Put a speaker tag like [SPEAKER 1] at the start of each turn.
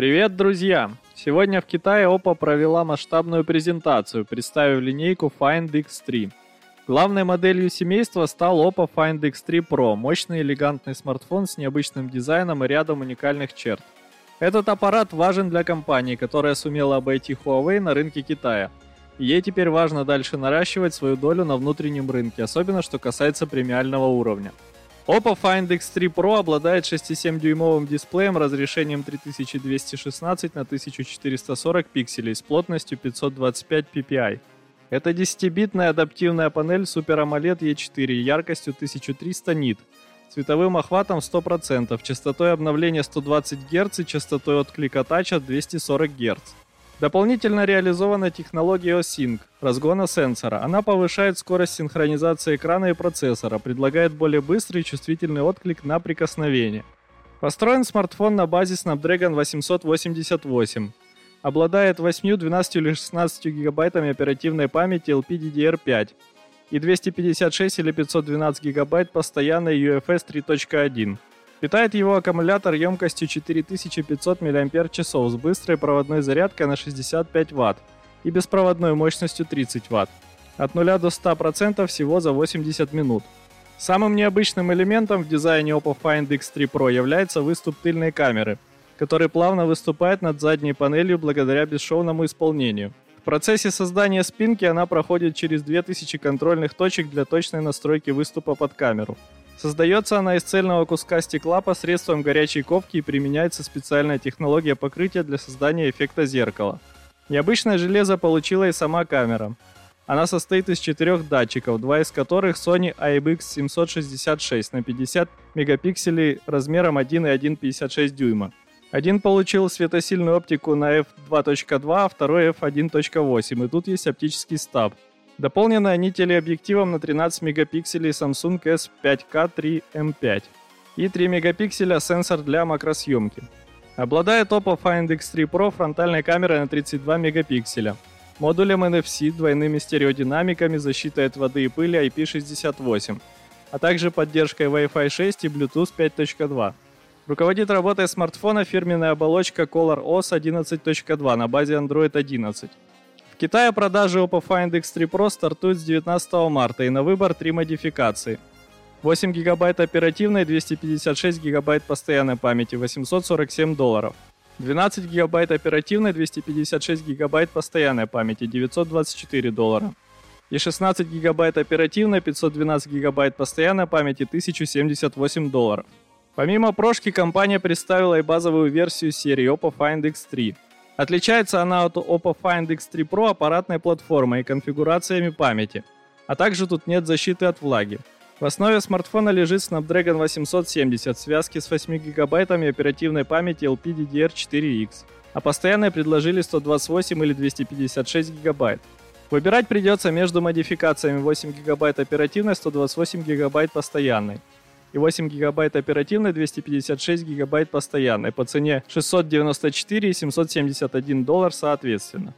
[SPEAKER 1] Привет, друзья! Сегодня в Китае Oppo провела масштабную презентацию, представив линейку Find X3. Главной моделью семейства стал Oppo Find X3 Pro, мощный элегантный смартфон с необычным дизайном и рядом уникальных черт. Этот аппарат важен для компании, которая сумела обойти Huawei на рынке Китая. Ей теперь важно дальше наращивать свою долю на внутреннем рынке, особенно что касается премиального уровня. Oppo Find X3 Pro обладает 6,7-дюймовым дисплеем разрешением 3216 на 1440 пикселей с плотностью 525 ppi. Это 10-битная адаптивная панель Super AMOLED E4 яркостью 1300 нит, цветовым охватом 100%, частотой обновления 120 Гц и частотой отклика тача 240 Гц. Дополнительно реализована технология OSync, разгона сенсора. Она повышает скорость синхронизации экрана и процессора, предлагает более быстрый и чувствительный отклик на прикосновение. Построен смартфон на базе Snapdragon 888. Обладает 8, 12 или 16 гигабайтами оперативной памяти LPDDR5 и 256 или 512 гигабайт постоянной UFS 3.1. Питает его аккумулятор емкостью 4500 мАч с быстрой проводной зарядкой на 65 Вт и беспроводной мощностью 30 Вт. От 0 до 100% всего за 80 минут. Самым необычным элементом в дизайне Oppo Find X3 Pro является выступ тыльной камеры, который плавно выступает над задней панелью благодаря бесшовному исполнению. В процессе создания спинки она проходит через 2000 контрольных точек для точной настройки выступа под камеру. Создается она из цельного куска стекла посредством горячей ковки и применяется специальная технология покрытия для создания эффекта зеркала. Необычное железо получила и сама камера. Она состоит из четырех датчиков, два из которых Sony IMX766 на 50 мегапикселей размером 1,156 дюйма. Один получил светосильную оптику на f2.2, а второй f1.8, и тут есть оптический стаб. Дополнены они телеобъективом на 13 мегапикселей Samsung S5K3M5 и 3 мегапикселя сенсор для макросъемки. Обладает Oppo Find X3 Pro фронтальной камерой на 32 мегапикселя, модулем NFC, двойными стереодинамиками, защитой от воды и пыли IP68, а также поддержкой Wi-Fi 6 и Bluetooth 5.2. Руководит работой смартфона фирменная оболочка Color OS 11.2 на базе Android 11. Китае продажи Oppo Find X3 Pro стартуют с 19 марта и на выбор три модификации. 8 гигабайт оперативной, 256 гигабайт постоянной памяти, 847 долларов. 12 гигабайт оперативной, 256 гигабайт постоянной памяти, 924 доллара. И 16 гигабайт оперативной, 512 гигабайт постоянной памяти, 1078 долларов. Помимо прошки, компания представила и базовую версию серии Oppo Find X3 – Отличается она от Oppo Find X3 Pro аппаратной платформой и конфигурациями памяти, а также тут нет защиты от влаги. В основе смартфона лежит Snapdragon 870 в связке с 8 гигабайтами оперативной памяти LPDDR4X, а постоянные предложили 128 или 256 гигабайт. Выбирать придется между модификациями 8 гигабайт оперативной, 128 гигабайт постоянной и 8 гигабайт оперативной, 256 гигабайт постоянной по цене 694 и 771 доллар соответственно.